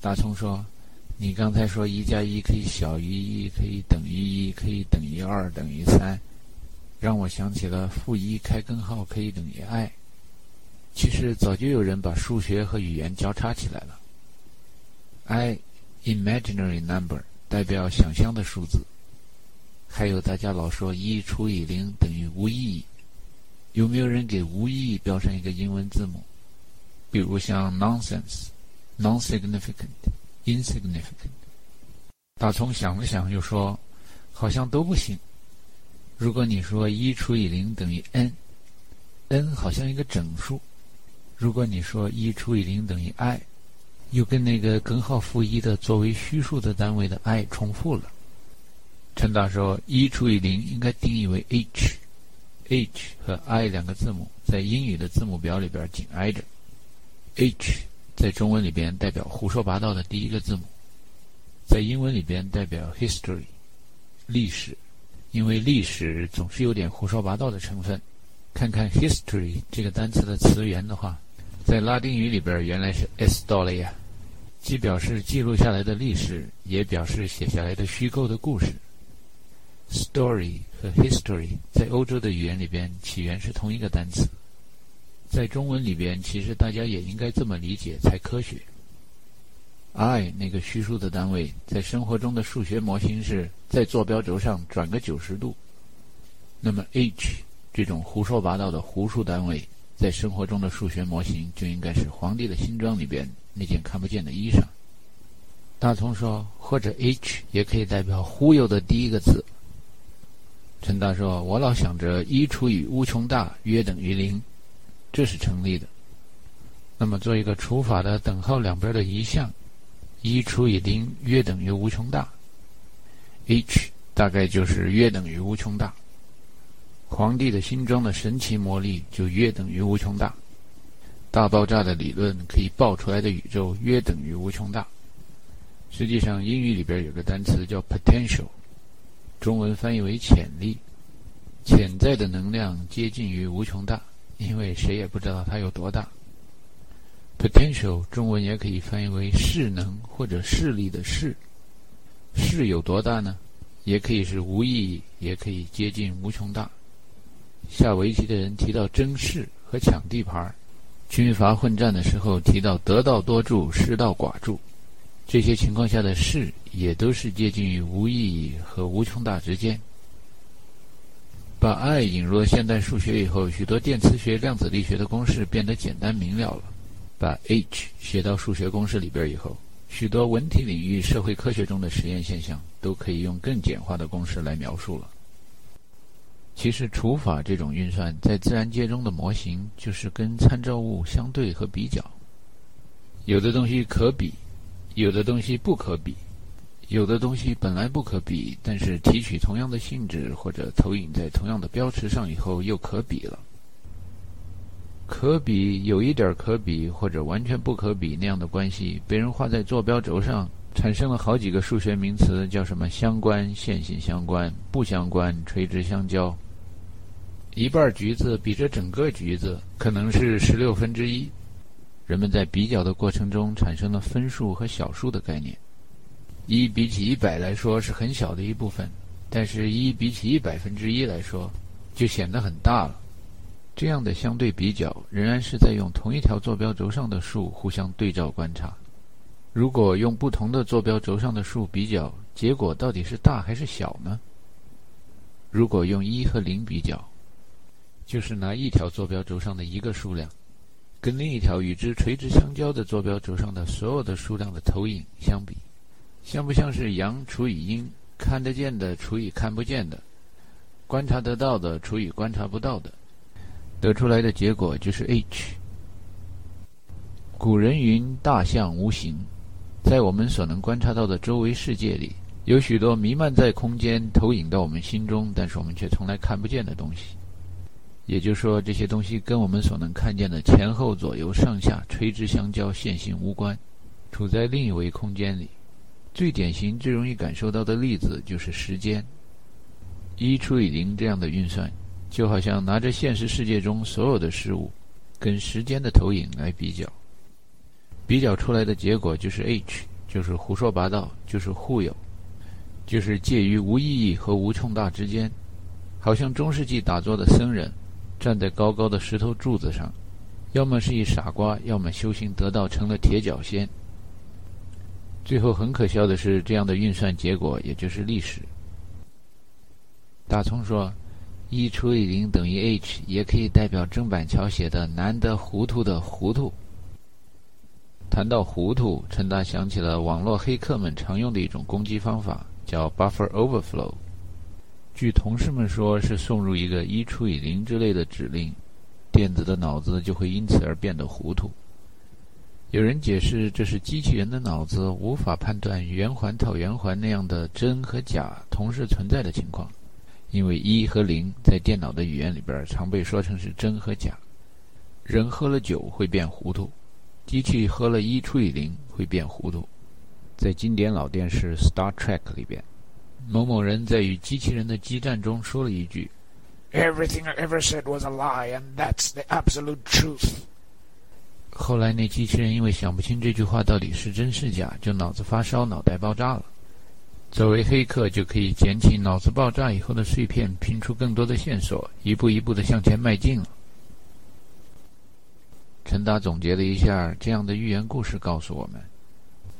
大葱说：“你刚才说一加一可以小于一，可以等于一，可以等于二，等于三，让我想起了负一开根号可以等于 i。其实早就有人把数学和语言交叉起来了。i，imaginary number，代表想象的数字。还有大家老说一除以零等于无意义，有没有人给无意义标上一个英文字母？比如像 nonsense。” Non-significant, insignificant。大葱想了想，又说：“好像都不行。如果你说一除以零等于 n，n 好像一个整数。如果你说一除以零等于 i，又跟那个根号负一的作为虚数的单位的 i 重复了。”陈达说：“一除以零应该定义为 h，h 和 i 两个字母在英语的字母表里边紧挨着，h。”在中文里边代表胡说八道的第一个字母，在英文里边代表 history，历史，因为历史总是有点胡说八道的成分。看看 history 这个单词的词源的话，在拉丁语里边原来是 historia，既表示记录下来的历史，也表示写下来的虚构的故事。story 和 history 在欧洲的语言里边起源是同一个单词。在中文里边，其实大家也应该这么理解才科学。i 那个虚数的单位，在生活中的数学模型是在坐标轴上转个九十度。那么 h 这种胡说八道的胡数单位，在生活中的数学模型就应该是皇帝的新装里边那件看不见的衣裳。大葱说，或者 h 也可以代表忽悠的第一个字。陈大说，我老想着一除以无穷大约等于零。这是成立的。那么，做一个除法的等号两边的移项，一除以零约等于无穷大，h 大概就是约等于无穷大。皇帝的新装的神奇魔力就约等于无穷大。大爆炸的理论可以爆出来的宇宙约等于无穷大。实际上，英语里边有个单词叫 potential，中文翻译为潜力，潜在的能量接近于无穷大。因为谁也不知道它有多大。potential 中文也可以翻译为势能或者势力的势。势有多大呢？也可以是无意义，也可以接近无穷大。下围棋的人提到争势和抢地盘，军阀混战的时候提到得道多助，失道寡助，这些情况下的势也都是接近于无意义和无穷大之间。把 i 引入了现代数学以后，许多电磁学、量子力学的公式变得简单明了了。把 h 写到数学公式里边以后，许多文体领域、社会科学中的实验现象都可以用更简化的公式来描述了。其实除法这种运算在自然界中的模型，就是跟参照物相对和比较，有的东西可比，有的东西不可比。有的东西本来不可比，但是提取同样的性质或者投影在同样的标尺上以后又可比了。可比有一点可比或者完全不可比那样的关系，被人画在坐标轴上，产生了好几个数学名词，叫什么相关、线性相关、不相关、垂直相交。一半橘子比这整个橘子可能是十六分之一。人们在比较的过程中产生了分数和小数的概念。一比起一百来说是很小的一部分，但是一比起一百分之一来说，就显得很大了。这样的相对比较，仍然是在用同一条坐标轴上的数互相对照观察。如果用不同的坐标轴上的数比较，结果到底是大还是小呢？如果用一和零比较，就是拿一条坐标轴上的一个数量，跟另一条与之垂直相交的坐标轴上的所有的数量的投影相比。像不像是阳除以阴，看得见的除以看不见的，观察得到的除以观察不到的，得出来的结果就是 h。古人云：“大象无形。”在我们所能观察到的周围世界里，有许多弥漫在空间、投影到我们心中，但是我们却从来看不见的东西。也就是说，这些东西跟我们所能看见的前后左右上下垂直相交线性无关，处在另一维空间里。最典型、最容易感受到的例子就是时间。一除以零这样的运算，就好像拿着现实世界中所有的事物，跟时间的投影来比较，比较出来的结果就是 h。就是胡说八道，就是忽悠，就是介于无意义和无穷大之间，好像中世纪打坐的僧人，站在高高的石头柱子上，要么是一傻瓜，要么修行得道成了铁脚仙。最后很可笑的是，这样的运算结果也就是历史。大葱说。一除以零等于 h，也可以代表郑板桥写的“难得糊涂的糊涂”。谈到糊涂，陈达想起了网络黑客们常用的一种攻击方法，叫 buffer overflow。据同事们说，是送入一个一除以零之类的指令，电子的脑子就会因此而变得糊涂。有人解释，这是机器人的脑子无法判断圆环套圆环那样的真和假同时存在的情况。因为一和零在电脑的语言里边常被说成是真和假。人喝了酒会变糊涂，机器喝了一除以零会变糊涂。在经典老电视《Star Trek》里边，某某人在与机器人的激战中说了一句：“Everything I ever said was a lie, and that's the absolute truth。”后来那机器人因为想不清这句话到底是真是假，就脑子发烧，脑袋爆炸了。作为黑客，就可以捡起脑子爆炸以后的碎片，拼出更多的线索，一步一步的向前迈进了。陈达总结了一下这样的寓言故事，告诉我们：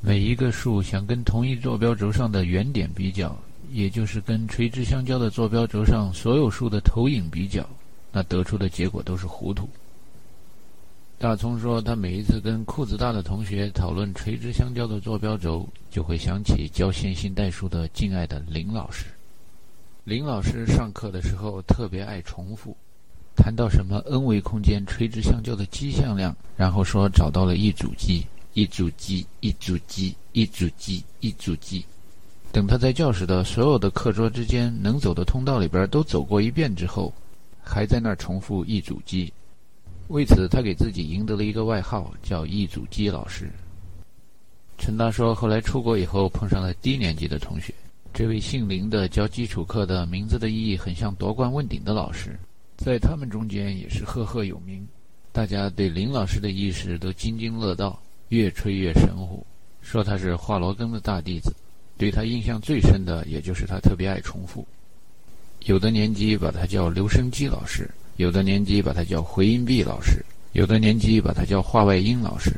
每一个数想跟同一坐标轴上的原点比较，也就是跟垂直相交的坐标轴上所有数的投影比较，那得出的结果都是糊涂。大葱说，他每一次跟裤子大的同学讨论垂直相交的坐标轴，就会想起教线性代数的敬爱的林老师。林老师上课的时候特别爱重复，谈到什么 n 维空间垂直相交的基向量，然后说找到了一组基，一组基，一组基，一组基，一组基。等他在教室的所有的课桌之间能走的通道里边都走过一遍之后，还在那儿重复一组基。为此，他给自己赢得了一个外号，叫“易祖基老师”。陈达说，后来出国以后碰上了低年级的同学，这位姓林的教基础课的名字的意义很像夺冠问鼎的老师，在他们中间也是赫赫有名。大家对林老师的意识都津津乐道，越吹越神乎，说他是华罗庚的大弟子。对他印象最深的，也就是他特别爱重复。有的年级把他叫留声机老师。有的年级把他叫回音壁老师，有的年级把他叫话外音老师。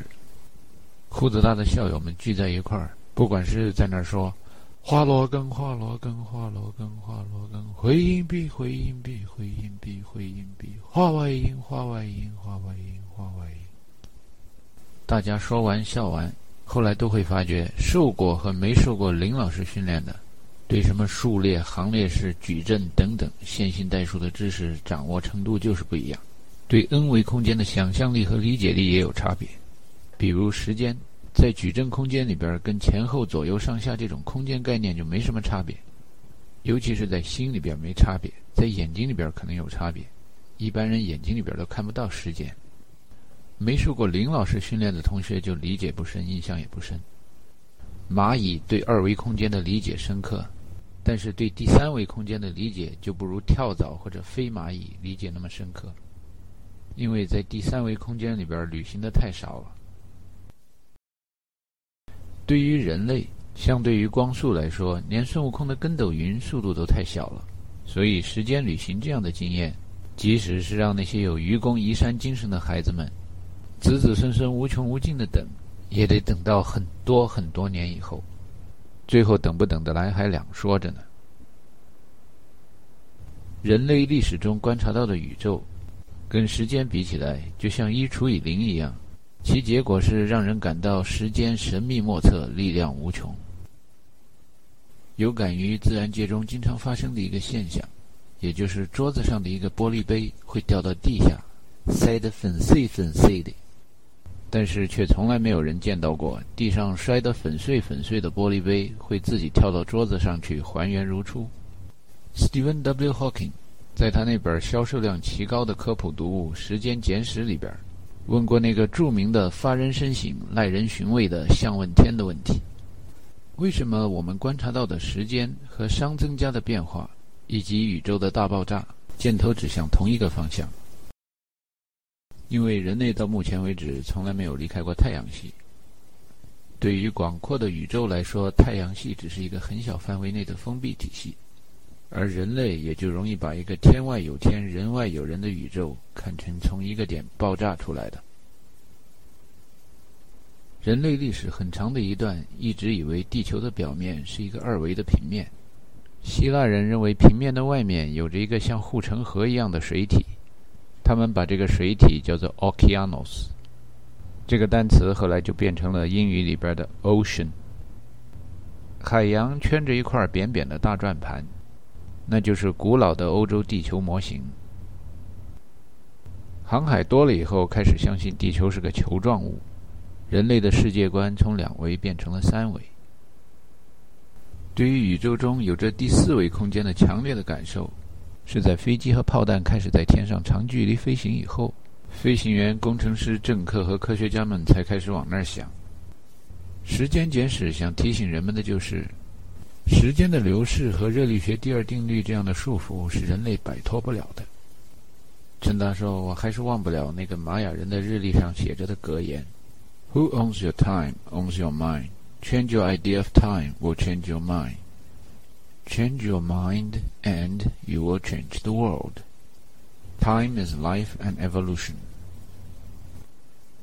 裤子大的校友们聚在一块儿，不管是在那儿说“花罗庚，花罗庚，花罗庚，花罗庚”，回音壁，回音壁，回音壁，回音壁，话外音，话外音，话外音，话外音。大家说完笑完，后来都会发觉，受过和没受过林老师训练的。对什么数列、行列式、矩阵等等线性代数的知识掌握程度就是不一样，对 n 维空间的想象力和理解力也有差别。比如时间，在矩阵空间里边，跟前后、左右、上下这种空间概念就没什么差别，尤其是在心里边没差别，在眼睛里边可能有差别。一般人眼睛里边都看不到时间。没受过林老师训练的同学就理解不深，印象也不深。蚂蚁对二维空间的理解深刻。但是对第三维空间的理解就不如跳蚤或者飞蚂蚁理解那么深刻，因为在第三维空间里边旅行的太少了。对于人类，相对于光速来说，连孙悟空的跟斗云速度都太小了，所以时间旅行这样的经验，即使是让那些有愚公移山精神的孩子们，子子孙孙无穷无尽的等，也得等到很多很多年以后。最后等不等得来还两说着呢。人类历史中观察到的宇宙，跟时间比起来，就像一除以零一样，其结果是让人感到时间神秘莫测，力量无穷。有感于自然界中经常发生的一个现象，也就是桌子上的一个玻璃杯会掉到地下，摔得粉碎粉碎的。但是却从来没有人见到过地上摔得粉碎粉碎的玻璃杯会自己跳到桌子上去还原如初。Stephen W. Hawking 在他那本销售量奇高的科普读物《时间简史》里边，问过那个著名的发人深省、耐人寻味的“向问天”的问题：为什么我们观察到的时间和熵增加的变化，以及宇宙的大爆炸，箭头指向同一个方向？因为人类到目前为止从来没有离开过太阳系。对于广阔的宇宙来说，太阳系只是一个很小范围内的封闭体系，而人类也就容易把一个天外有天、人外有人的宇宙看成从一个点爆炸出来的。人类历史很长的一段，一直以为地球的表面是一个二维的平面。希腊人认为平面的外面有着一个像护城河一样的水体，他们把这个水体叫做 Okeanos。这个单词后来就变成了英语里边的 ocean。海洋圈着一块扁扁的大转盘，那就是古老的欧洲地球模型。航海多了以后，开始相信地球是个球状物，人类的世界观从两维变成了三维。对于宇宙中有着第四维空间的强烈的感受，是在飞机和炮弹开始在天上长距离飞行以后。飞行员、工程师、政客和科学家们才开始往那儿想。时间简史想提醒人们的就是：时间的流逝和热力学第二定律这样的束缚是人类摆脱不了的。陈达说：“我还是忘不了那个玛雅人的日历上写着的格言：‘Who owns your time owns your mind. Change your idea of time will change your mind. Change your mind and you will change the world.’ Time is life and evolution。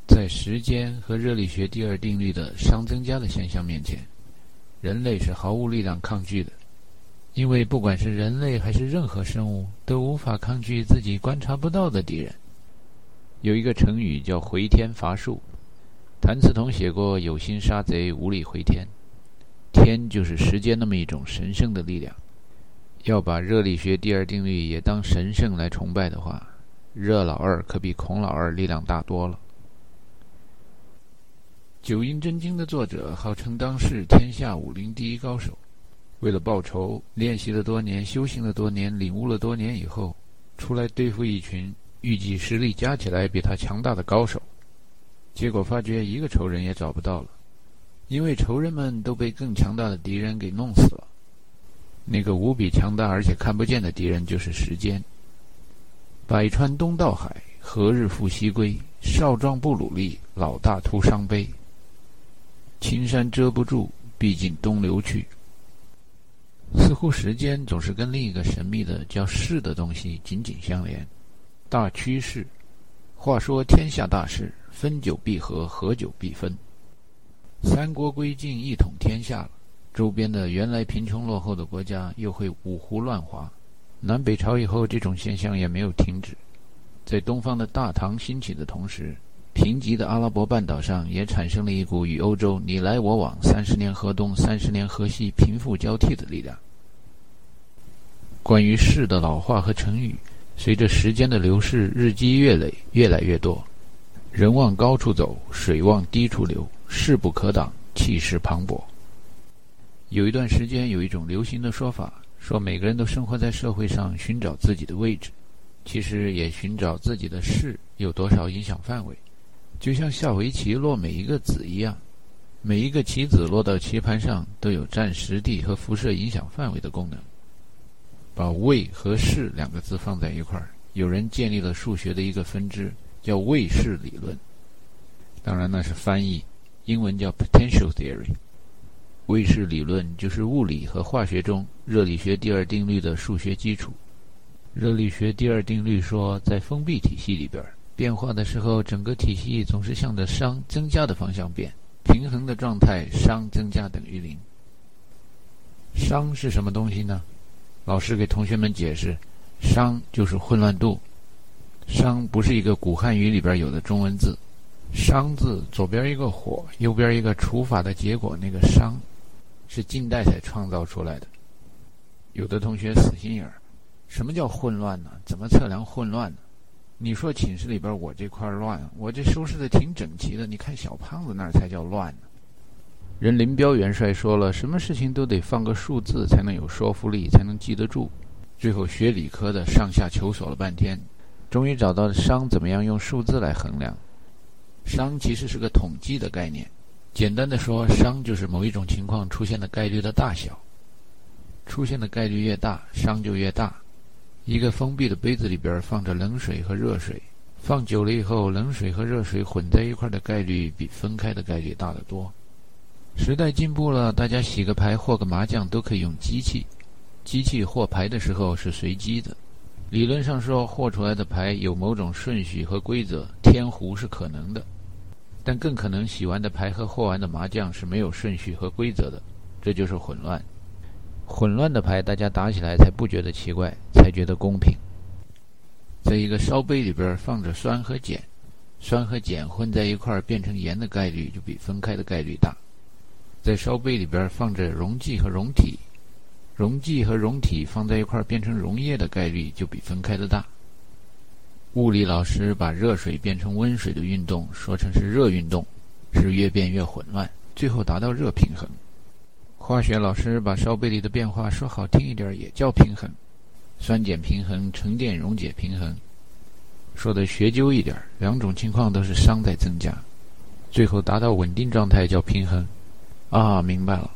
在时间和热力学第二定律的熵增加的现象面前，人类是毫无力量抗拒的，因为不管是人类还是任何生物，都无法抗拒自己观察不到的敌人。有一个成语叫“回天乏术”，谭嗣同写过“有心杀贼，无力回天”。天就是时间那么一种神圣的力量。要把热力学第二定律也当神圣来崇拜的话，热老二可比孔老二力量大多了。《九阴真经》的作者号称当世天下武林第一高手，为了报仇，练习了多年，修行了多年，领悟了多年以后，出来对付一群预计实力加起来比他强大的高手，结果发觉一个仇人也找不到了，因为仇人们都被更强大的敌人给弄死了。那个无比强大而且看不见的敌人就是时间。百川东到海，何日复西归？少壮不努力，老大徒伤悲。青山遮不住，毕竟东流去。似乎时间总是跟另一个神秘的叫势的东西紧紧相连。大趋势。话说天下大势，分久必合，合久必分。三国归晋，一统天下了。周边的原来贫穷落后的国家又会五胡乱华，南北朝以后这种现象也没有停止。在东方的大唐兴起的同时，贫瘠的阿拉伯半岛上也产生了一股与欧洲你来我往、三十年河东、三十年河西、贫富交替的力量。关于世的老化和成语，随着时间的流逝日积月累，越来越多。人往高处走，水往低处流，势不可挡，气势磅礴。有一段时间，有一种流行的说法，说每个人都生活在社会上，寻找自己的位置，其实也寻找自己的势有多少影响范围。就像下围棋落每一个子一样，每一个棋子落到棋盘上都有占实地和辐射影响范围的功能。把位和势两个字放在一块儿，有人建立了数学的一个分支，叫位势理论。当然那是翻译，英文叫 potential theory。位势理论就是物理和化学中热力学第二定律的数学基础。热力学第二定律说，在封闭体系里边，变化的时候，整个体系总是向着熵增加的方向变。平衡的状态，熵增加等于零。熵是什么东西呢？老师给同学们解释，熵就是混乱度。熵不是一个古汉语里边有的中文字，商字左边一个火，右边一个除法的结果，那个商。是近代才创造出来的。有的同学死心眼儿，什么叫混乱呢？怎么测量混乱呢？你说寝室里边我这块乱，我这收拾的挺整齐的，你看小胖子那儿才叫乱呢。人林彪元帅说了，什么事情都得放个数字才能有说服力，才能记得住。最后学理科的上下求索了半天，终于找到商怎么样用数字来衡量。熵其实是个统计的概念。简单的说，熵就是某一种情况出现的概率的大小。出现的概率越大，熵就越大。一个封闭的杯子里边放着冷水和热水，放久了以后，冷水和热水混在一块的概率比分开的概率大得多。时代进步了，大家洗个牌、和个麻将都可以用机器。机器和牌的时候是随机的，理论上说和出来的牌有某种顺序和规则，天胡是可能的。但更可能洗完的牌和和完的麻将是没有顺序和规则的，这就是混乱。混乱的牌大家打起来才不觉得奇怪，才觉得公平。在一个烧杯里边放着酸和碱，酸和碱混在一块儿变成盐的概率就比分开的概率大。在烧杯里边放着溶剂和溶体，溶剂和溶体放在一块变成溶液的概率就比分开的大。物理老师把热水变成温水的运动说成是热运动，是越变越混乱，最后达到热平衡。化学老师把烧杯里的变化说好听一点也叫平衡。酸碱平衡、沉淀溶解平衡，说的学究一点，两种情况都是熵在增加，最后达到稳定状态叫平衡。啊，明白了，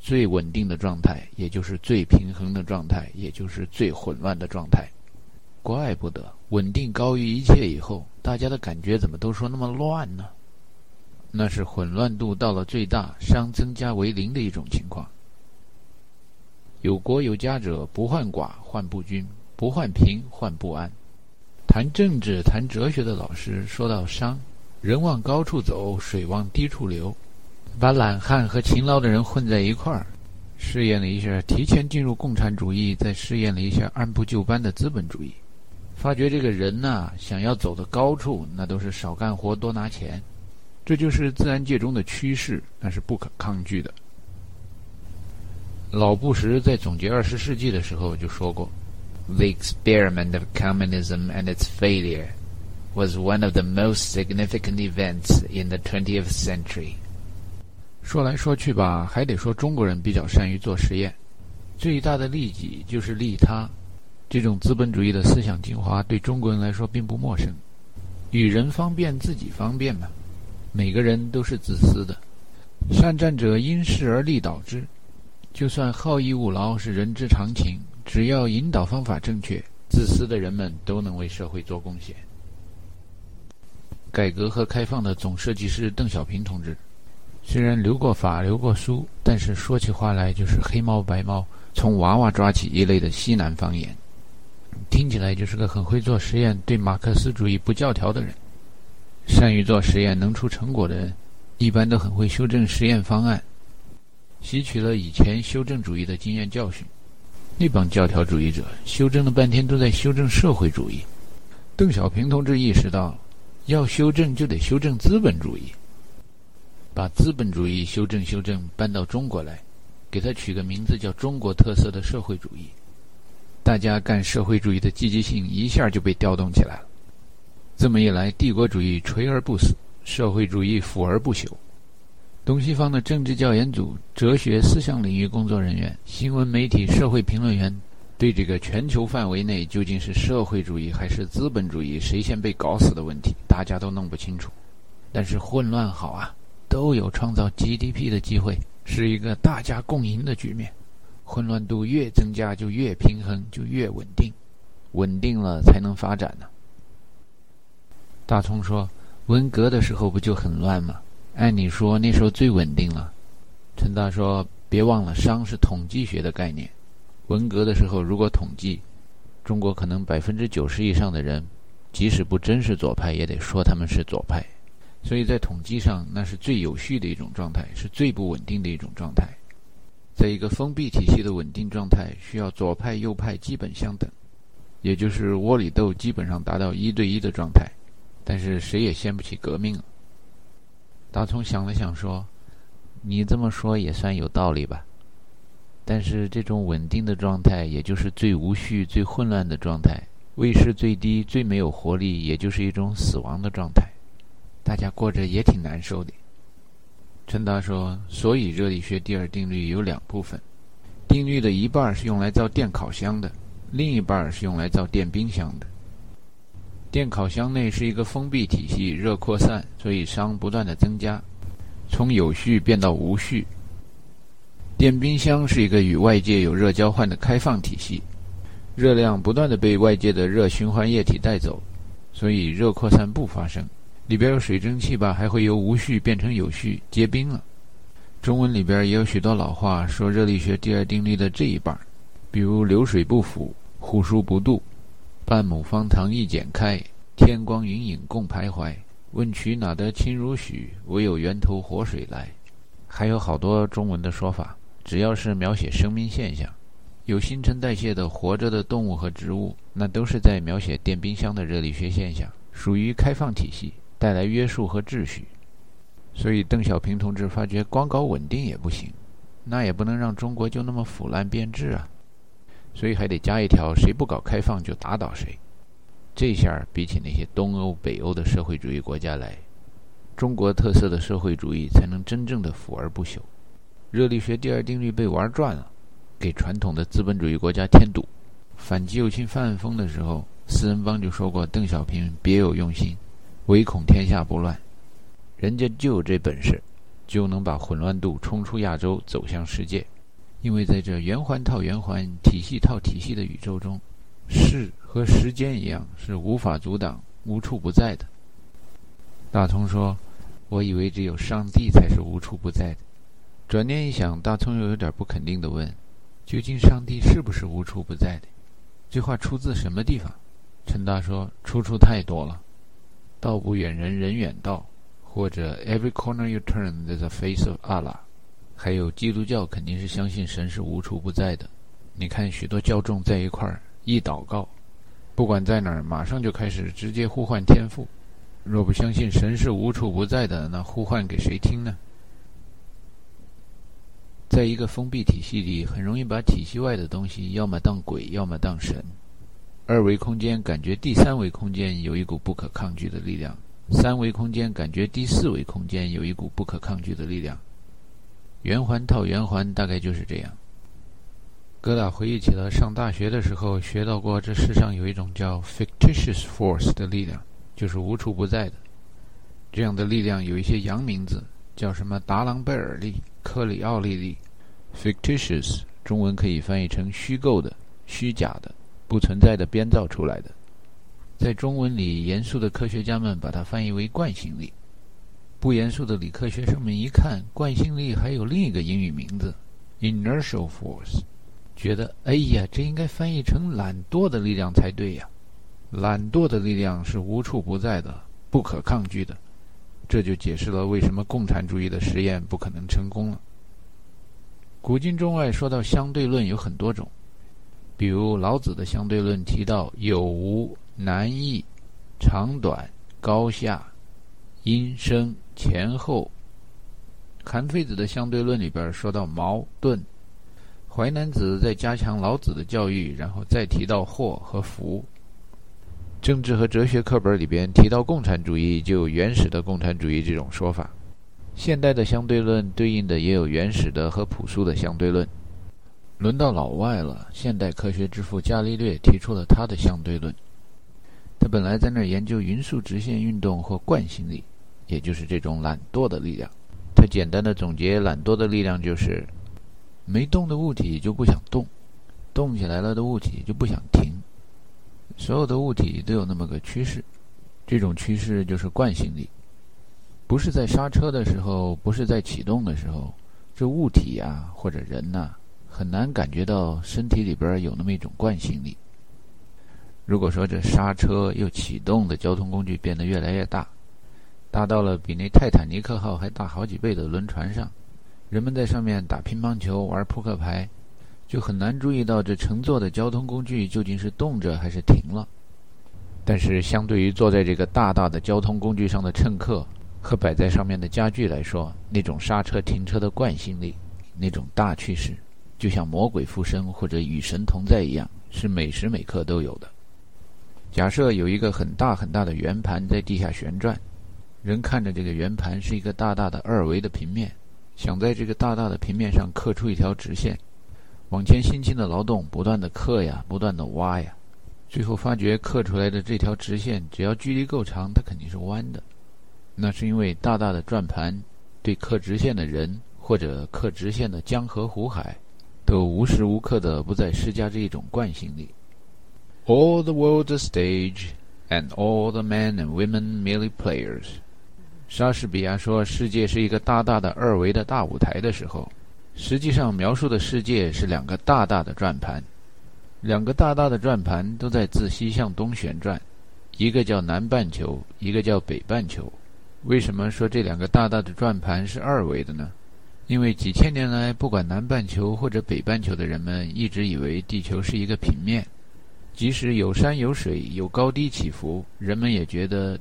最稳定的状态，也就是最平衡的状态，也就是最混乱的状态。怪不得稳定高于一切以后，大家的感觉怎么都说那么乱呢？那是混乱度到了最大，熵增加为零的一种情况。有国有家者，不患寡，患不均；不患贫，患不安。谈政治、谈哲学的老师说到商，人往高处走，水往低处流，把懒汉和勤劳的人混在一块儿，试验了一下提前进入共产主义，再试验了一下按部就班的资本主义，发觉这个人呐，想要走到高处，那都是少干活多拿钱，这就是自然界中的趋势，那是不可抗拒的。老布什在总结二十世纪的时候就说过：“The experiment of communism and its failure was one of the most significant events in the twentieth century。”说来说去吧，还得说中国人比较善于做实验，最大的利己就是利他。这种资本主义的思想精华对中国人来说并不陌生。与人方便，自己方便嘛。每个人都是自私的，善战者因势而利导之。就算好逸恶劳是人之常情，只要引导方法正确，自私的人们都能为社会做贡献。改革和开放的总设计师邓小平同志，虽然留过法、留过书，但是说起话来就是黑猫白猫，从娃娃抓起一类的西南方言，听起来就是个很会做实验、对马克思主义不教条的人。善于做实验、能出成果的人，一般都很会修正实验方案。吸取了以前修正主义的经验教训，那帮教条主义者修正了半天都在修正社会主义。邓小平同志意识到，要修正就得修正资本主义，把资本主义修正修正搬到中国来，给他取个名字叫中国特色的社会主义。大家干社会主义的积极性一下就被调动起来了。这么一来，帝国主义垂而不死，社会主义腐而不朽。东西方的政治教研组、哲学思想领域工作人员、新闻媒体、社会评论员，对这个全球范围内究竟是社会主义还是资本主义，谁先被搞死的问题，大家都弄不清楚。但是混乱好啊，都有创造 GDP 的机会，是一个大家共赢的局面。混乱度越增加，就越平衡，就越稳定，稳定了才能发展呢。大葱说：“文革的时候不就很乱吗？”按理说，那时候最稳定了。陈大说：“别忘了，商是统计学的概念。文革的时候，如果统计，中国可能百分之九十以上的人，即使不真是左派，也得说他们是左派。所以在统计上，那是最有序的一种状态，是最不稳定的一种状态。在一个封闭体系的稳定状态，需要左派右派基本相等，也就是窝里斗基本上达到一对一的状态。但是谁也掀不起革命。”大葱想了想说：“你这么说也算有道理吧。但是这种稳定的状态，也就是最无序、最混乱的状态，位势最低、最没有活力，也就是一种死亡的状态。大家过着也挺难受的。”陈达说：“所以热力学第二定律有两部分，定律的一半是用来造电烤箱的，另一半是用来造电冰箱的。”电烤箱内是一个封闭体系，热扩散，所以熵不断的增加，从有序变到无序。电冰箱是一个与外界有热交换的开放体系，热量不断的被外界的热循环液体带走，所以热扩散不发生。里边有水蒸气吧，还会由无序变成有序结冰了。中文里边也有许多老话说热力学第二定律的这一半，比如“流水不腐，户枢不蠹，半亩方塘一剪开，天光云影共徘徊。问渠哪得清如许？唯有源头活水来。”还有好多中文的说法，只要是描写生命现象，有新陈代谢的活着的动物和植物，那都是在描写电冰箱的热力学现象，属于开放体系，带来约束和秩序。所以邓小平同志发觉，光搞稳定也不行，那也不能让中国就那么腐烂变质啊，所以还得加一条：谁不搞开放就打倒谁。这下比起那些东欧、北欧的社会主义国家来，中国特色的社会主义才能真正的腐而不朽。热力学第二定律被玩转了，给传统的资本主义国家添堵。反击右倾翻案风的时候，四人帮就说过：“邓小平别有用心，唯恐天下不乱。”人家就有这本事，就能把混乱度冲出亚洲，走向世界。因为在这圆环套圆环、体系套体系的宇宙中，事和时间一样是无法阻挡、无处不在的。大聪说：“我以为只有上帝才是无处不在的。”转念一想，大聪又有点不肯定地问：“究竟上帝是不是无处不在的？”这话出自什么地方？陈大说：“出处太多了，道不远人，人远道。”或者 Every corner you turn, there's a face of Allah。还有基督教肯定是相信神是无处不在的。你看许多教众在一块儿一祷告，不管在哪儿，马上就开始直接呼唤天父。若不相信神是无处不在的，那呼唤给谁听呢？在一个封闭体系里，很容易把体系外的东西要么当鬼，要么当神。二维空间感觉第三维空间有一股不可抗拒的力量。三维空间感觉第四维空间有一股不可抗拒的力量，圆环套圆环，大概就是这样。疙瘩回忆起了上大学的时候学到过，这世上有一种叫 fictitious force 的力量，就是无处不在的。这样的力量有一些洋名字，叫什么达朗贝尔力、克里奥利力。fictitious 中文可以翻译成虚构的、虚假的、不存在的、编造出来的。在中文里，严肃的科学家们把它翻译为惯性力；不严肃的理科学生们一看，惯性力还有另一个英语名字 “inertial force”，觉得哎呀，这应该翻译成懒惰的力量才对呀！懒惰的力量是无处不在的、不可抗拒的，这就解释了为什么共产主义的实验不可能成功了。古今中外说到相对论有很多种，比如老子的相对论提到有无。难易、长短、高下、音声、前后。韩非子的相对论里边说到矛盾，淮南子在加强老子的教育，然后再提到祸和福。政治和哲学课本里边提到共产主义，就有原始的共产主义这种说法。现代的相对论对应的也有原始的和朴素的相对论。轮到老外了，现代科学之父伽利略提出了他的相对论。他本来在那儿研究匀速直线运动或惯性力，也就是这种懒惰的力量。他简单的总结懒惰的力量就是：没动的物体就不想动，动起来了的物体就不想停。所有的物体都有那么个趋势，这种趋势就是惯性力。不是在刹车的时候，不是在启动的时候，这物体呀或者人呐，很难感觉到身体里边有那么一种惯性力。如果说这刹车又启动的交通工具变得越来越大，大到了比那泰坦尼克号还大好几倍的轮船上，人们在上面打乒乓球、玩扑克牌，就很难注意到这乘坐的交通工具究竟是动着还是停了。但是，相对于坐在这个大大的交通工具上的乘客和摆在上面的家具来说，那种刹车停车的惯性力，那种大趋势，就像魔鬼附身或者与神同在一样，是每时每刻都有的。假设有一个很大很大的圆盘在地下旋转，人看着这个圆盘是一个大大的二维的平面，想在这个大大的平面上刻出一条直线，往前辛勤的劳动，不断的刻呀，不断的挖呀，最后发觉刻出来的这条直线，只要距离够长，它肯定是弯的。那是因为大大的转盘对刻直线的人或者刻直线的江河湖海，都无时无刻的不再施加这一种惯性力。All the world's a stage, and all the men and women merely players。莎士比亚说世界是一个大大的二维的大舞台的时候，实际上描述的世界是两个大大的转盘，两个大大的转盘都在自西向东旋转，一个叫南半球，一个叫北半球。为什么说这两个大大的转盘是二维的呢？因为几千年来，不管南半球或者北半球的人们一直以为地球是一个平面，即使有山有水有高低起伏，人们也觉得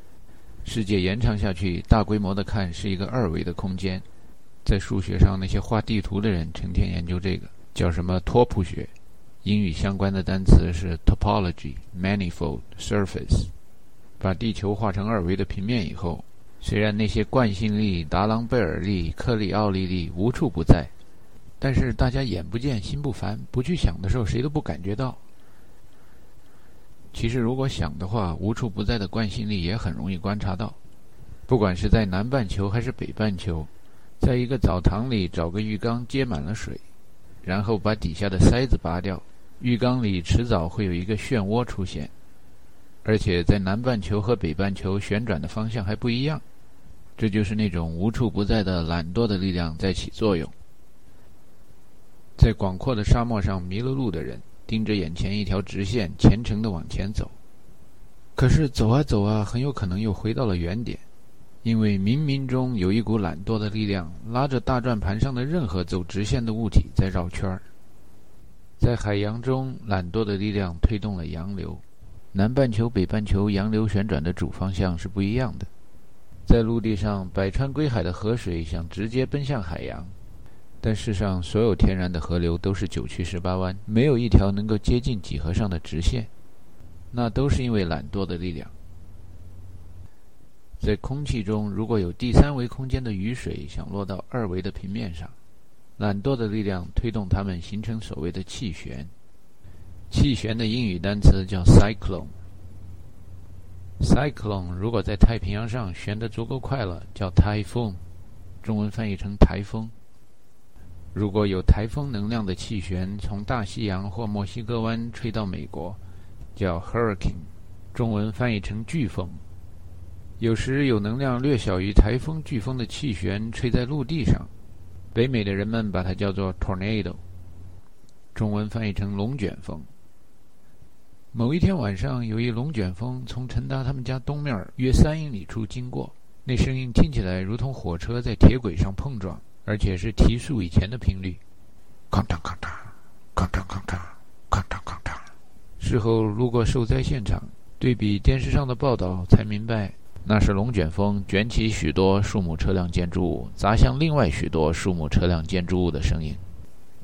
世界延长下去，大规模的看是一个二维的空间。在数学上，那些画地图的人成天研究这个，叫什么托普学？英语相关的单词是 topology、manifold、surface。把地球画成二维的平面以后。虽然那些惯性力、达朗贝尔力、克里奥利力无处不在，但是大家眼不见心不烦，不去想的时候，谁都不感觉到。其实，如果想的话，无处不在的惯性力也很容易观察到。不管是在南半球还是北半球，在一个澡堂里找个浴缸接满了水，然后把底下的塞子拔掉，浴缸里迟早会有一个漩涡出现。而且在南半球和北半球旋转的方向还不一样，这就是那种无处不在的懒惰的力量在起作用。在广阔的沙漠上迷了路的人，盯着眼前一条直线，虔诚地往前走。可是走啊走啊，很有可能又回到了原点，因为冥冥中有一股懒惰的力量，拉着大转盘上的任何走直线的物体在绕圈儿。在海洋中，懒惰的力量推动了洋流。南半球、北半球洋流旋转的主方向是不一样的。在陆地上，百川归海的河水想直接奔向海洋，但世上所有天然的河流都是九曲十八弯，没有一条能够接近几何上的直线。那都是因为懒惰的力量。在空气中，如果有第三维空间的雨水想落到二维的平面上，懒惰的力量推动它们形成所谓的气旋。气旋的英语单词叫 cyclone。cyclone 如果在太平洋上旋得足够快了，叫 typhoon，中文翻译成台风。如果有台风能量的气旋从大西洋或墨西哥湾吹到美国，叫 hurricane，中文翻译成飓风。有时有能量略小于台风、飓风的气旋吹在陆地上，北美的人们把它叫做 tornado，中文翻译成龙卷风。某一天晚上，有一龙卷风从陈达他们家东面约三英里处经过，那声音听起来如同火车在铁轨上碰撞，而且是提速以前的频率，哐当哐当，哐当哐当，哐当哐当。事后路过受灾现场，对比电视上的报道，才明白那是龙卷风卷起许多树木车辆建筑物，砸向另外许多树木车辆建筑物的声音。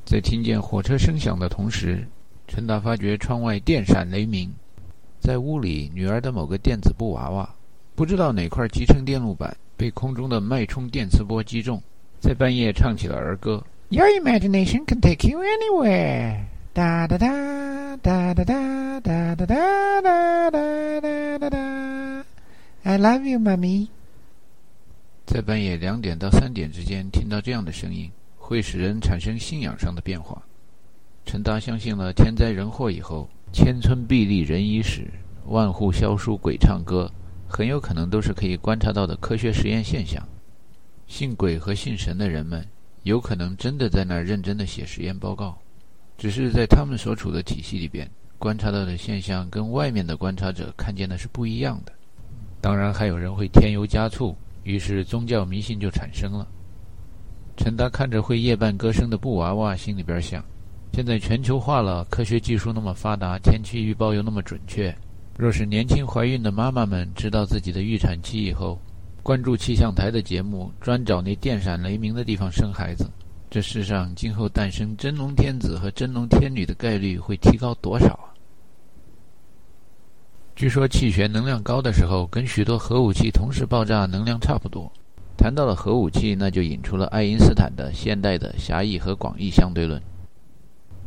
在听见火车声响的同时。陈达发觉窗外电闪雷鸣，在屋里，女儿的某个电子布娃娃，不知道哪块集成电路板被空中的脉冲电磁波击中，在半夜唱起了儿歌。Your imagination can take you anywhere。哒哒哒哒哒哒哒哒哒哒哒哒哒。I love you, mommy。在半夜两点到三点之间听到这样的声音，会使人产生信仰上的变化。陈达相信了天灾人祸以后，千村壁立人已死，万户萧疏鬼唱歌，很有可能都是可以观察到的科学实验现象。信鬼和信神的人们，有可能真的在那儿认真的写实验报告，只是在他们所处的体系里边，观察到的现象跟外面的观察者看见的是不一样的。当然，还有人会添油加醋，于是宗教迷信就产生了。陈达看着会夜半歌声的布娃娃，心里边想。现在全球化了，科学技术那么发达，天气预报又那么准确。若是年轻怀孕的妈妈们知道自己的预产期以后，关注气象台的节目，专找那电闪雷鸣的地方生孩子，这世上今后诞生真龙天子和真龙天女的概率会提高多少啊？据说气旋能量高的时候，跟许多核武器同时爆炸能量差不多。谈到了核武器，那就引出了爱因斯坦的现代的狭义和广义相对论。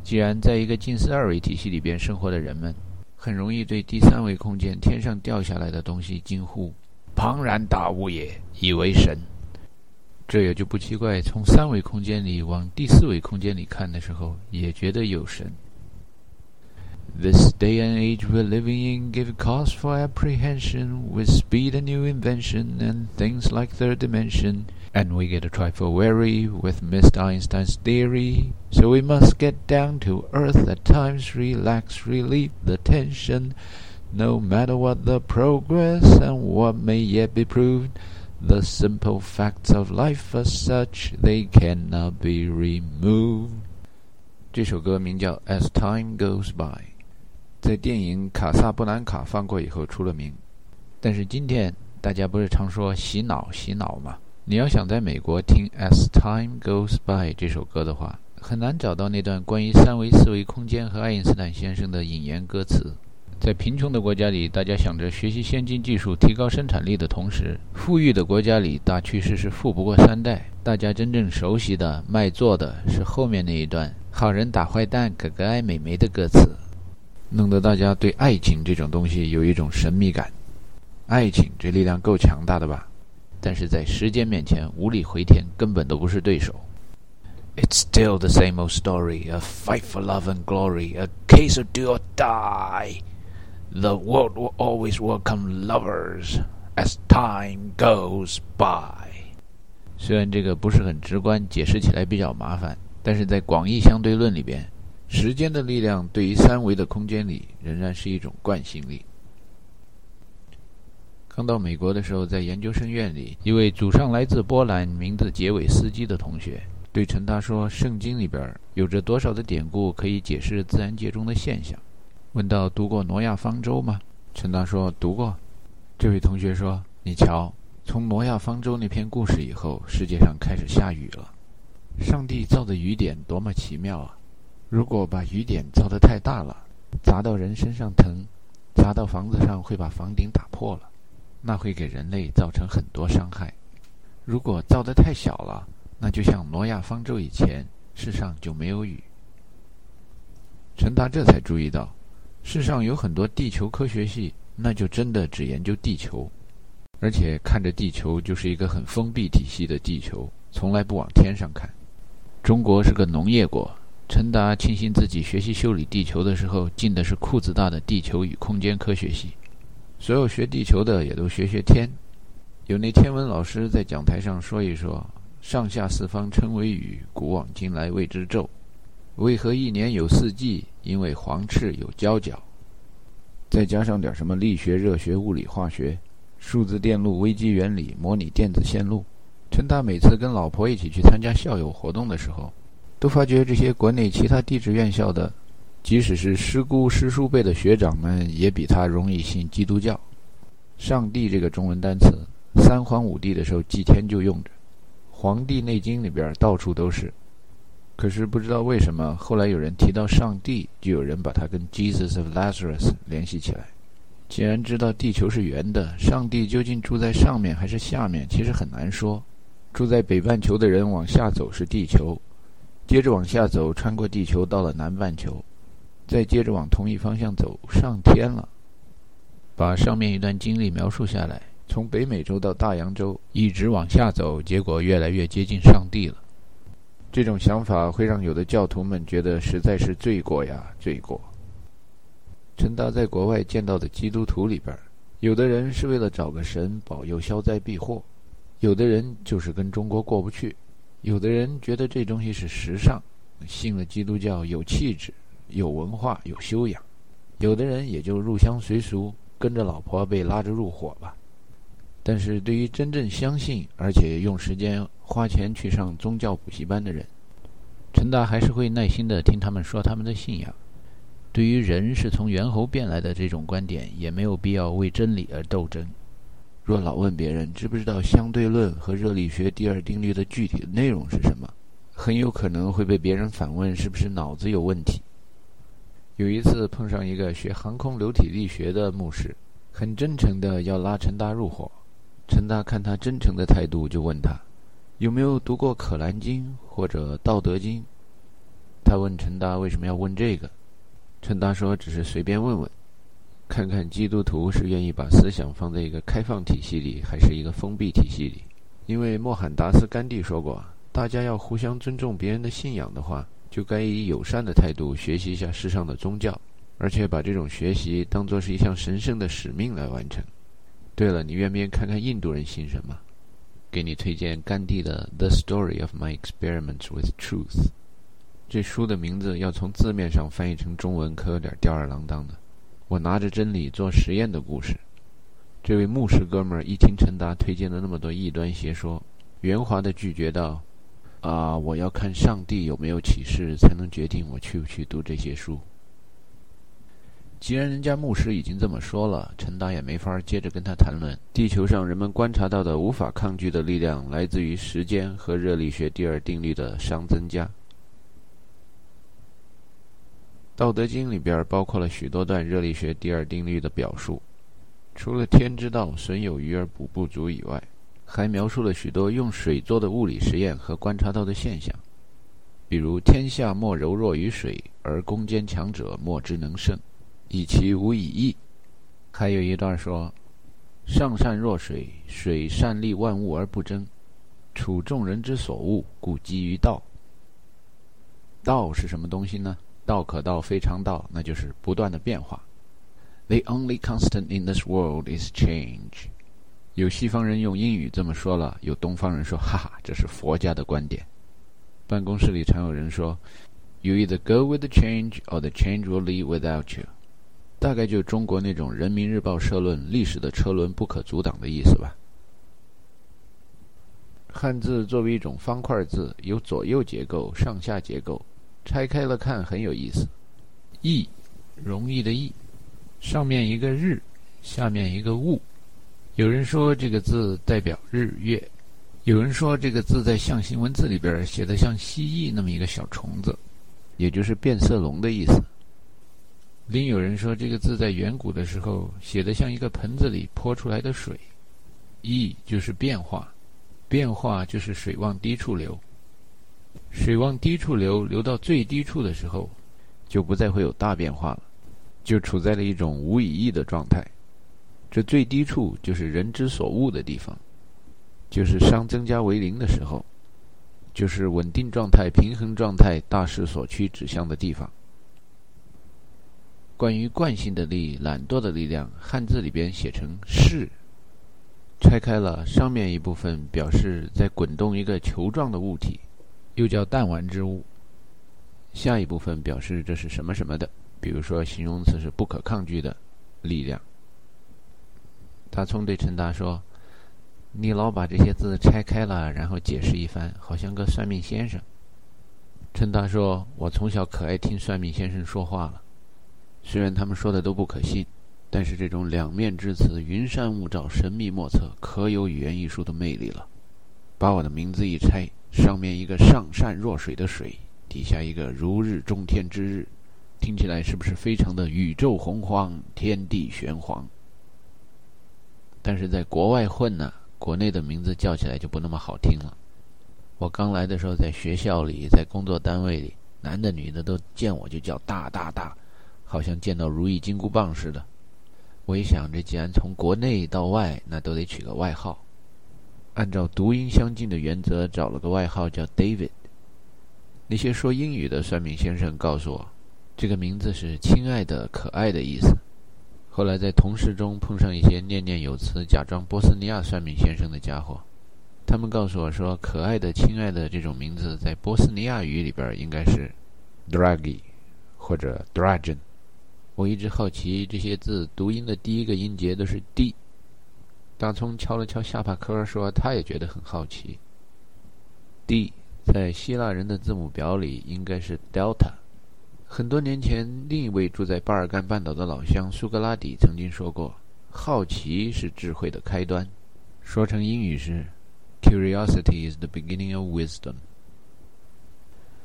既然在一个近似二维体系里边生活的人们，很容易对第三维空间天上掉下来的东西惊呼“庞然大物也”，以为神。这也就不奇怪，从三维空间里往第四维空间里看的时候，也觉得有神。This day and age we're living in give cause for apprehension with speed and new invention and things like third dimension. And we get a trifle weary with Mr. Einstein's theory. So we must get down to earth at times, relax, relieve the tension. No matter what the progress and what may yet be proved, the simple facts of life are such they cannot be removed. 这首歌名叫《As Time Goes By》，在电影《卡萨布兰卡》放过以后出了名。但是今天大家不是常说洗脑洗脑吗？ 你要想在美国听《As Time Goes By》这首歌的话，很难找到那段关于三维、四维空间和爱因斯坦先生的引言歌词。在贫穷的国家里，大家想着学习先进技术、提高生产力的同时，富裕的国家里，大趋势是富不过三代。大家真正熟悉的、卖座的是后面那一段“好人打坏蛋，哥哥爱美眉”的歌词，弄得大家对爱情这种东西有一种神秘感。爱情这力量够强大的吧？但是在时间面前无力回天，根本都不是对手。It's still the same old story: a fight for love and glory, a case of do or die. The world will always welcome lovers as time goes by。虽然这个不是很直观，解释起来比较麻烦，但是在广义相对论里边，时间的力量对于三维的空间里仍然是一种惯性力。 刚到美国的时候，在研究生院里，一位祖上来自波兰、名字结尾斯基的同学对陈达说：“圣经里边有着多少的典故可以解释自然界中的现象？”问到读过挪亚方舟吗？陈达说读过。这位同学说：“你瞧，从挪亚方舟那篇故事以后，世界上开始下雨了。上帝造的雨点多么奇妙啊！如果把雨点造得太大了，砸到人身上疼，砸到房子上会把房顶打破了，那会给人类造成很多伤害。如果造得太小了，那就像挪亚方舟以前，世上就没有雨。”陈达这才注意到。世上有很多地球科学系，那就真的只研究地球，而且看着地球就是一个很封闭体系的地球，从来不往天上看。中国是个农业国，陈达庆幸自己学习修理地球的时候进的是裤子大的地球与空间科学系，所有学地球的也都学学天。有那天文老师在讲台上说一说：“上下四方称为宇，古往今来谓之宙。为何一年有四季？”因为黄赤有交角，再加上点什么力学、热学、物理、化学、数字电路、微机原理、模拟电子线路。陈达每次跟老婆一起去参加校友活动的时候，都发觉这些国内其他地质院校的，即使是师姑师叔辈的学长们，也比他容易信基督教。上帝这个中文单词，三皇五帝的时候祭天就用着，《黄帝内经》里边到处都是。可是不知道为什么，后来有人提到上帝，就有人把它跟 Jesus of Lazarus 联系起来。既然知道地球是圆的，上帝究竟住在上面还是下面，其实很难说。住在北半球的人往下走是地球，接着往下走，穿过地球到了南半球，再接着往同一方向走上天了。把上面一段经历描述下来，从北美洲到大洋洲，一直往下走，结果越来越接近上帝了。这种想法会让有的教徒们觉得实在是罪过呀，罪过。陈达在国外见到的基督徒里边，有的人是为了找个神保佑消灾避祸，有的人就是跟中国过不去，有的人觉得这东西是时尚，信了基督教有气质、有文化、有修养，有的人也就入乡随俗，跟着老婆被拉着入伙吧。但是对于真正相信而且用时间花钱去上宗教补习班的人，陈达还是会耐心地听他们说他们的信仰。对于人是从猿猴变来的这种观点，也没有必要为真理而斗争。若老问别人知不知道相对论和热力学第二定律的具体内容是什么，很有可能会被别人反问是不是脑子有问题。有一次碰上一个学航空流体力学的牧师，很真诚的要拉陈达入伙。陈达看他真诚的态度，就问他有没有读过《可兰经》或者《道德经》。他问陈达为什么要问这个，陈达说只是随便问问，看看基督徒是愿意把思想放在一个开放体系里，还是一个封闭体系里。因为莫罕达斯·甘地说过，大家要互相尊重别人的信仰的话，就该以友善的态度学习一下世上的宗教。而且把这种学习当作是一项神圣的使命来完成。对了，你愿不愿意看看印度人信什么？给你推荐甘地的《The Story of My Experiments with Truth》。这书的名字要从字面上翻译成中文，可有点吊儿郎当的。我拿着真理做实验的故事。这位牧师哥们儿一听陈达推荐了那么多异端邪说，圆滑的拒绝道：“啊，我要看上帝有没有启示，才能决定我去不去读这些书。”既然人家牧师已经这么说了，陈达也没法接着跟他谈论。地球上人们观察到的无法抗拒的力量，来自于时间和热力学第二定律的熵增加。《道德经》里边包括了许多段热力学第二定律的表述，除了“天之道，损有余而补不足”以外，还描述了许多用水做的物理实验和观察到的现象，比如“天下莫柔弱于水，而攻坚强者莫之能胜”。以其无以易。还有一段说：“上善若水，水善利万物而不争，处众人之所恶，故几于道。”道是什么东西呢？道可道，非常道，那就是不断的变化。The only constant in this world is change。有西方人用英语这么说了，有东方人说：“哈哈，这是佛家的观点。”办公室里常有人说：“You either go with the change, or the change will leave without you。”大概就中国那种《人民日报》社论“历史的车轮不可阻挡”的意思吧。汉字作为一种方块字，有左右结构、上下结构，拆开了看很有意思。易，容易的易，上面一个日，下面一个物。有人说这个字代表日月，有人说这个字在象形文字里边写的像蜥蜴那么一个小虫子，也就是变色龙的意思。另有人说，这个字在远古的时候写的像一个盆子里泼出来的水，易就是变化，变化就是水往低处流，水往低处流，流到最低处的时候，就不再会有大变化了，就处在了一种无以易的状态。这最低处就是人之所恶的地方，就是熵增加为零的时候，就是稳定状态、平衡状态、大势所趋指向的地方。关于惯性的力、懒惰的力量，汉字里边写成“势”。拆开了，上面一部分表示在滚动一个球状的物体，又叫弹丸之物；下一部分表示这是什么什么的，比如说形容词是不可抗拒的力量。大聪对陈达说：“你老把这些字拆开了，然后解释一番，好像个算命先生。”陈达说：“我从小可爱听算命先生说话了。”虽然他们说的都不可信，但是这种两面之词、云山雾罩、神秘莫测，可有语言艺术的魅力了。把我的名字一拆，上面一个上善若水的水，底下一个如日中天之日，听起来是不是非常的宇宙洪荒、天地玄黄？但是在国外混呢，国内的名字叫起来就不那么好听了。我刚来的时候，在学校里，在工作单位里，男的女的都见我就叫大大大。好像见到如意金箍棒似的。我一想，这既然从国内到外，那都得取个外号。按照读音相近的原则，找了个外号叫 David。那些说英语的算命先生告诉我，这个名字是“亲爱的、可爱的”意思。后来在同事中碰上一些念念有词、假装波斯尼亚算命先生的家伙，他们告诉我说，“可爱的、亲爱的”这种名字在波斯尼亚语里边应该是 Dragi 或者 Dragon。我一直好奇这些字读音的第一个音节都是 D。大葱敲了敲下巴颏，说他也觉得很好奇。D 在希腊人的字母表里应该是 Delta。很多年前，另一位住在巴尔干半岛的老乡苏格拉底曾经说过：“好奇是智慧的开端。”说成英语是：“Curiosity is the beginning of wisdom。”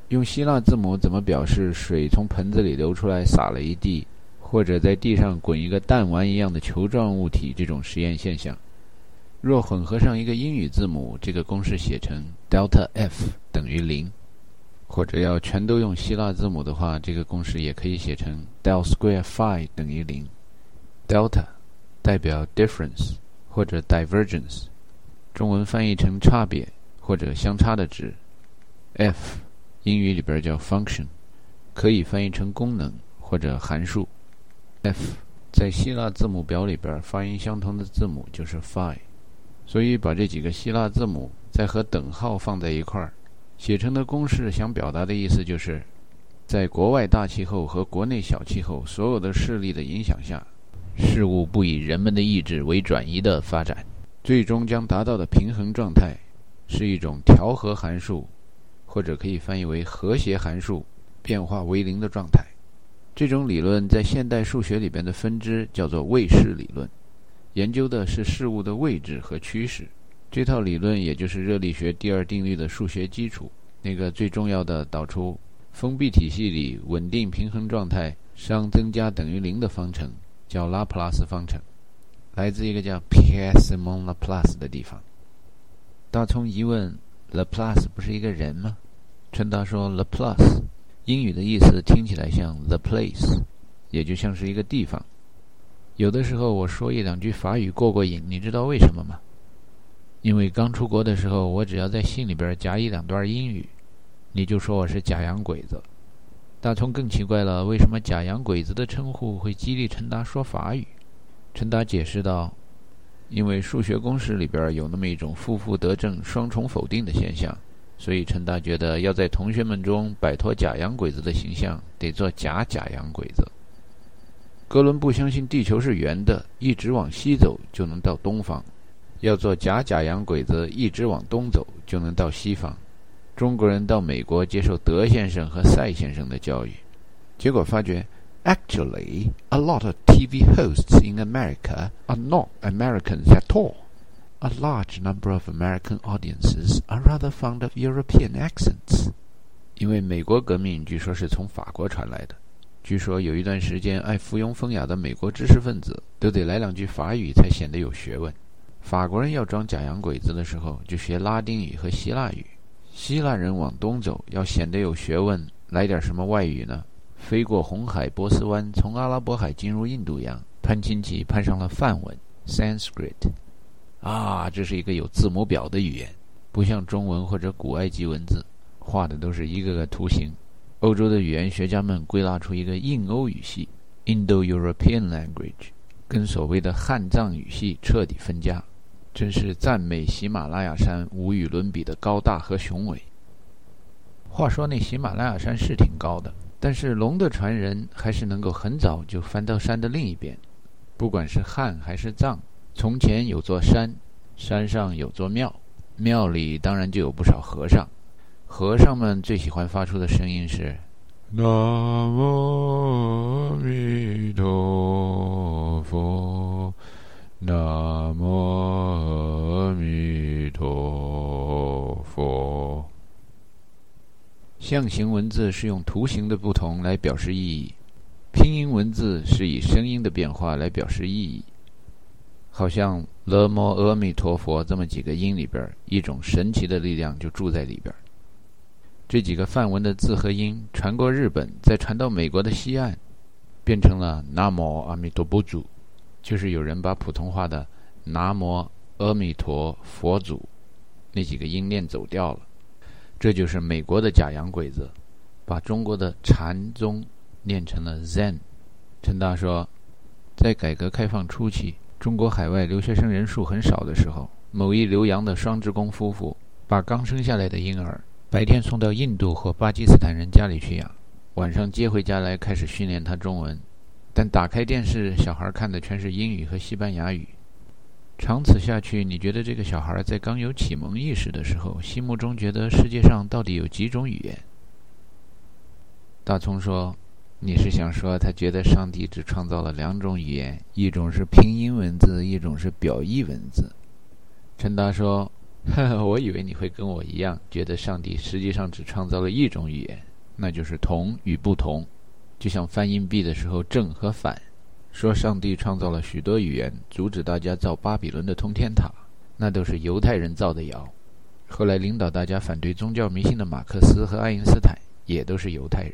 用希腊字母怎么表示水从盆子里流出来，洒了一地？或者在地上滚一个弹丸一样的球状物体，这种实验现象，若混合上一个英语字母，这个公式写成 delta F 等于零；或者要全都用希腊字母的话，这个公式也可以写成 delta square phi 等于零。delta 代表 difference 或者 divergence，中文翻译成差别或者相差的值。F 英语里边叫 function，可以翻译成功能或者函数。F 在希腊字母表里边发音相同的字母就是 phi，所以把这几个希腊字母再和等号放在一块儿，写成的公式想表达的意思就是，在国外大气候和国内小气候所有的势力的影响下，事物不以人们的意志为转移的发展，最终将达到的平衡状态是一种调和函数，或者可以翻译为和谐函数变化为零的状态。这种理论在现代数学里边的分支叫做位势理论，研究的是事物的位置和趋势。这套理论也就是热力学第二定律的数学基础，那个最重要的导出封闭体系里稳定平衡状态熵增加等于零的方程，叫拉普拉斯方程，来自一个叫 Pierre-Simon Laplace 的地方。大葱疑问：Laplace 不是一个人吗？陈达说：Laplace。英语的意思听起来像 the place，也就像是一个地方。有的时候我说一两句法语过过瘾，你知道为什么吗？因为刚出国的时候，我只要在信里边夹一两段英语，你就说我是假洋鬼子。大葱更奇怪了，为什么假洋鬼子的称呼会激励陈达说法语？陈达解释道：因为数学公式里边有那么一种负负得正、双重否定的现象。所以陈达觉得要在同学们中摆脱假洋鬼子的形象，得做假假洋鬼子。哥伦布相信地球是圆的，一直往西走就能到东方；要做假假洋鬼子，一直往东走就能到西方。中国人到美国接受德先生和赛先生的教育，结果发觉，actually a lot of TV hosts in America are not Americans at all. A large number of American audiences are rather fond of European accents，因为美国革命据说是从法国传来的。据说有一段时间，爱附庸风雅的美国知识分子都得来两句法语才显得有学问。法国人要装假洋鬼子的时候，就学拉丁语和希腊语。希腊人往东走，要显得有学问，来点什么外语呢？飞过红海、波斯湾，从阿拉伯海进入印度洋，攀亲戚攀上了梵文 （Sanskrit）。啊，这是一个有字母表的语言，不像中文或者古埃及文字，画的都是一个个图形。欧洲的语言学家们归纳出一个印欧语系 （Indo-European Language），跟所谓的汉藏语系彻底分家，真是赞美喜马拉雅山无与伦比的高大和雄伟。话说那喜马拉雅山是挺高的，但是龙的传人还是能够很早就翻到山的另一边，不管是汉还是藏。从前有座山，山上有座庙，庙里当然就有不少和尚。和尚们最喜欢发出的声音是“南无阿弥陀佛，南无阿弥陀佛”。象形文字是用图形的不同来表示意义，拼音文字是以声音的变化来表示意义。好像“了摩阿弥陀佛”这么几个音里边，一种神奇的力量就住在里边。这几个梵文的字和音传过日本，再传到美国的西岸，变成了“南无阿弥陀佛”，就是有人把普通话的“南无阿弥陀佛祖”那几个音念走掉了。这就是美国的假洋鬼子，把中国的禅宗念成了 Zen。陈大说，在改革开放初期。中国海外留学生人数很少的时候，某一留洋的双职工夫妇把刚生下来的婴儿白天送到印度或巴基斯坦人家里去养，晚上接回家来开始训练他中文。但打开电视，小孩看的全是英语和西班牙语。长此下去，你觉得这个小孩在刚有启蒙意识的时候，心目中觉得世界上到底有几种语言？大葱说。你是想说，他觉得上帝只创造了两种语言，一种是拼音文字，一种是表意文字？陈达说：“呵呵，我以为你会跟我一样，觉得上帝实际上只创造了一种语言，那就是同与不同。就像翻硬币的时候，正和反。说上帝创造了许多语言，阻止大家造巴比伦的通天塔，那都是犹太人造的谣。后来领导大家反对宗教迷信的马克思和爱因斯坦，也都是犹太人。”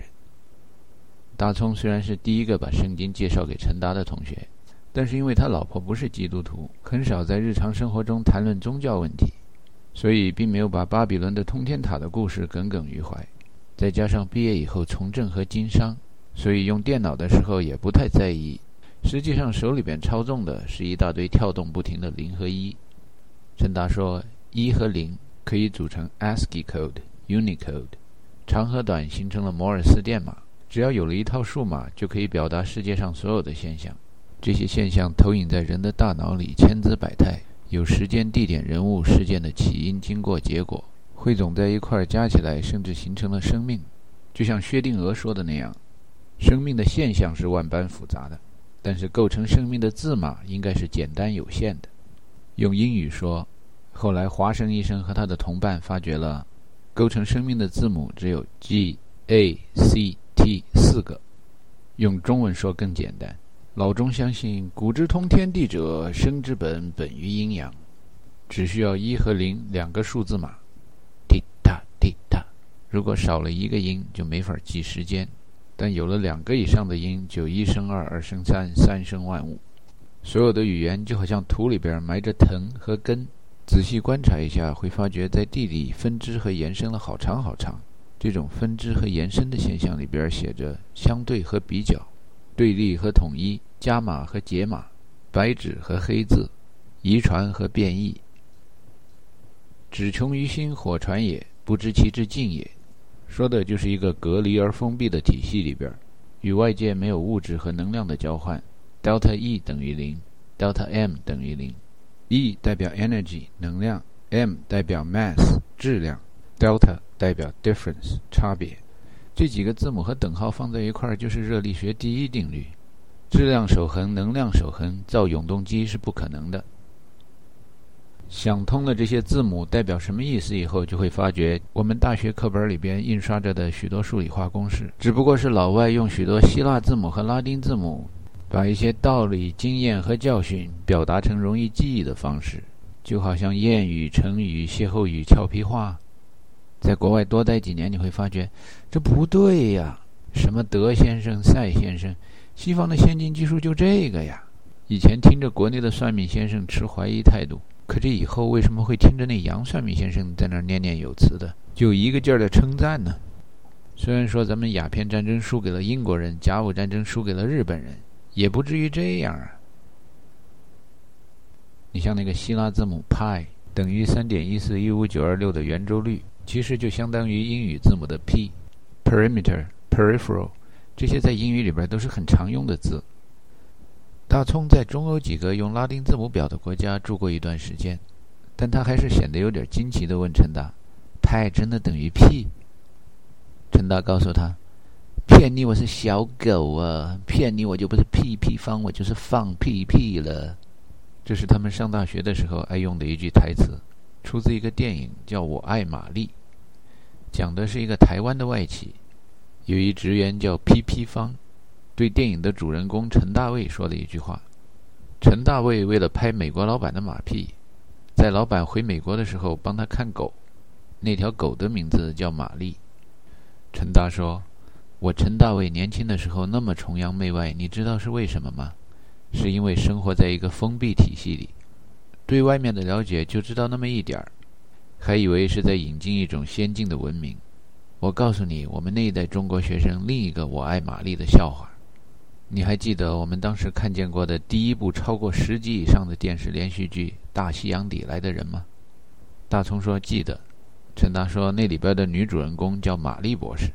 大葱虽然是第一个把圣经介绍给陈达的同学，但是因为他老婆不是基督徒，很少在日常生活中谈论宗教问题，所以并没有把巴比伦的通天塔的故事耿耿于怀。再加上毕业以后从政和经商，所以用电脑的时候也不太在意实际上手里边操纵的是一大堆跳动不停的零和一。陈达说，一和零可以组成 ASCII code、Unicode，长和短形成了摩尔斯电码。只要有了一套数码，就可以表达世界上所有的现象。这些现象投影在人的大脑里，千姿百态，有时间、地点、人物、事件的起因、经过、结果，汇总在一块儿，加起来，甚至形成了生命。就像薛定谔说的那样，生命的现象是万般复杂的，但是构成生命的字码应该是简单有限的。用英语说，后来华生医生和他的同伴发觉了，构成生命的字母只有 G、A、C。T 四个，用中文说更简单。老钟相信，古之通天地者，生之本本于阴阳，只需要一和零两个数字码，滴答滴答。如果少了一个音，就没法记时间；但有了两个以上的音，就一生二，二生三，三生万物。所有的语言就好像土里边埋着藤和根，仔细观察一下，会发觉在地里分支和延伸了好长好长。这种分支和延伸的现象里边写着相对和比较，对立和统一，加码和解码，白纸和黑字，遗传和变异。只穷于心，火传也，不知其之尽也。说的就是一个隔离而封闭的体系里边，与外界没有物质和能量的交换。delta E 等于零，delta M 等于零。E 代表 energy 能量，M 代表 mass 质量，delta。代表 difference 差别，这几个字母和等号放在一块儿就是热力学第一定律：质量守恒，能量守恒，造永动机是不可能的。想通了这些字母代表什么意思以后，就会发觉我们大学课本里边印刷着的许多数理化公式，只不过是老外用许多希腊字母和拉丁字母，把一些道理、经验和教训表达成容易记忆的方式，就好像谚语、成语、歇后语、俏皮话。在国外多待几年，你会发觉这不对呀！什么德先生、赛先生，西方的先进技术就这个呀！以前听着国内的算命先生持怀疑态度，可这以后为什么会听着那杨算命先生在那儿念念有词的，就一个劲儿的称赞呢？虽然说咱们鸦片战争输给了英国人，甲午战争输给了日本人，也不至于这样啊！你像那个希腊字母派等于三点一四一五九二六的圆周率。其实就相当于英语字母的 P，perimeter、peripheral，这些在英语里边都是很常用的字。大葱在中欧几个用拉丁字母表的国家住过一段时间，但他还是显得有点惊奇地问陈达：“派真的等于 P？” 陈达告诉他：“骗你我是小狗啊，骗你我就不是屁屁方，我就是放屁屁了。”这是他们上大学的时候爱用的一句台词，出自一个电影，叫我爱玛丽。讲的是一个台湾的外企，有一职员叫 P.P. 方，对电影的主人公陈大卫说了一句话：陈大卫为了拍美国老板的马屁，在老板回美国的时候帮他看狗，那条狗的名字叫玛丽。陈达说：“我陈大卫年轻的时候那么崇洋媚外，你知道是为什么吗？是因为生活在一个封闭体系里，对外面的了解就知道那么一点儿。”还以为是在引进一种先进的文明。我告诉你，我们那一代中国学生另一个“我爱玛丽”的笑话。你还记得我们当时看见过的第一部超过十集以上的电视连续剧《大西洋底来的人》吗？大葱说记得。陈达说那里边的女主人公叫玛丽博士。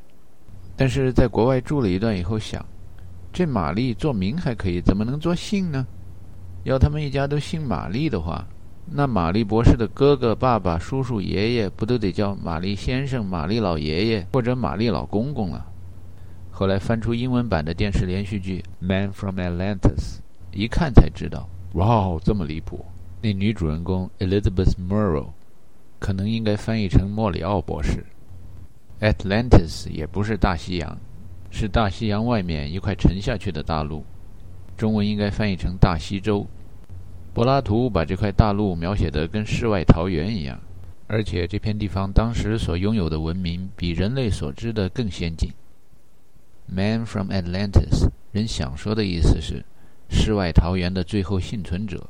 但是在国外住了一段以后想，这玛丽做名还可以，怎么能做姓呢？要他们一家都姓玛丽的话。那玛丽博士的哥哥、爸爸、叔叔、爷爷不都得叫玛丽先生、玛丽老爷爷或者玛丽老公公了？后来翻出英文版的电视连续剧《Man from Atlantis》，一看才知道，哇哦，这么离谱！那女主人公 Elizabeth Murrow，可能应该翻译成莫里奥博士。Atlantis 也不是大西洋，是大西洋外面一块沉下去的大陆，中文应该翻译成大西洲。柏拉图把这块大陆描写得跟世外桃源一样，而且这片地方当时所拥有的文明比人类所知的更先进。Man from Atlantis，人想说的意思是世外桃源的最后幸存者。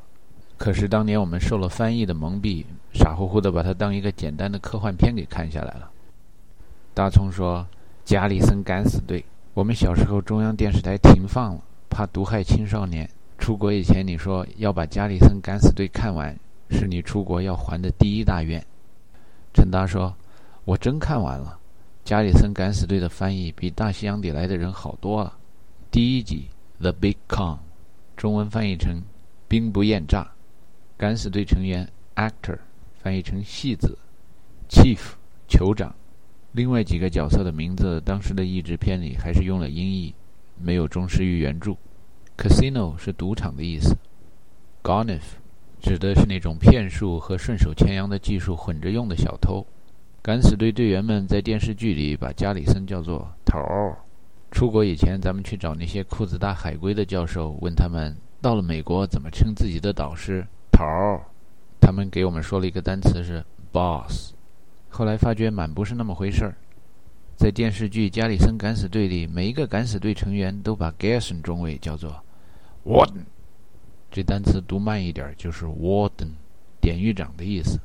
可是当年我们受了翻译的蒙蔽，傻乎乎的把它当一个简单的科幻片给看下来了。大葱说：“加里森敢死队，我们小时候中央电视台停放了。”怕毒害青少年。出国以前你说要把《加里森敢死队》看完，是你出国要还的第一大愿。陈达说：“我真看完了，《加里森敢死队》的翻译比大西洋底来的人好多了。第一集《The Big Con》，中文翻译成‘兵不厌诈’。敢死队成员 Actor 翻译成戏子，Chief 酋长。另外几个角色的名字，当时的译制片里还是用了音译，没有忠实于原著。” Casino 是赌场的意思，Gonif 指的是那种骗术和顺手牵羊的技术混着用的小偷。敢死队队员们在电视剧里把加里森叫做头儿。出国以前，咱们去找那些裤子大海归的教授，问他们到了美国怎么称自己的导师头儿，他们给我们说了一个单词是 boss。后来发觉满不是那么回事儿。在电视剧《加里森敢死队》里，每一个敢死队成员都把 Garrison 中尉叫做 Warden，这单词读慢一点就是 Warden，典狱长的意思。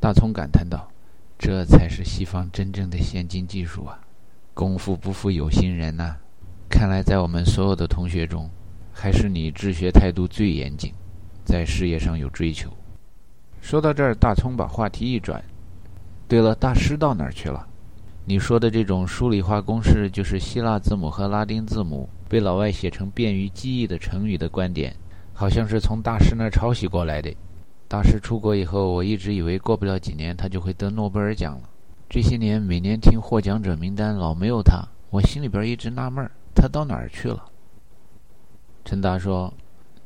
大葱感叹道：“这才是西方真正的先进技术啊！功夫不负有心人呐！看来在我们所有的同学中，还是你治学态度最严谨，在事业上有追求。”说到这儿，大葱把话题一转：“对了，大师到哪儿去了？”你说的这种数理化公式，就是希腊字母和拉丁字母被老外写成便于记忆的成语的观点，好像是从大师那儿抄袭过来的。大师出国以后，我一直以为过不了几年他就会得诺贝尔奖了。这些年每年听获奖者名单老没有他，我心里边一直纳闷儿，他到哪儿去了？陈达说：“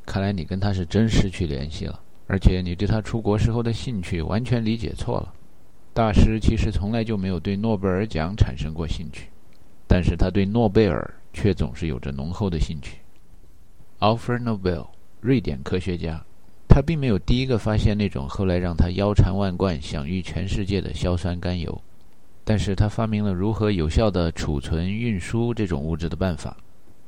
看来你跟他是真失去联系了，而且你对他出国时候的兴趣完全理解错了。”大师其实从来就没有对诺贝尔奖产生过兴趣，但是他对诺贝尔却总是有着浓厚的兴趣。Alfred Nobel，瑞典科学家，他并没有第一个发现那种后来让他腰缠万贯、享誉全世界的硝酸甘油，但是他发明了如何有效地储存、运输这种物质的办法，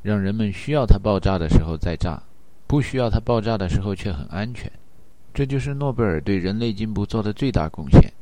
让人们需要它爆炸的时候再炸，不需要它爆炸的时候却很安全。这就是诺贝尔对人类进步做的最大贡献。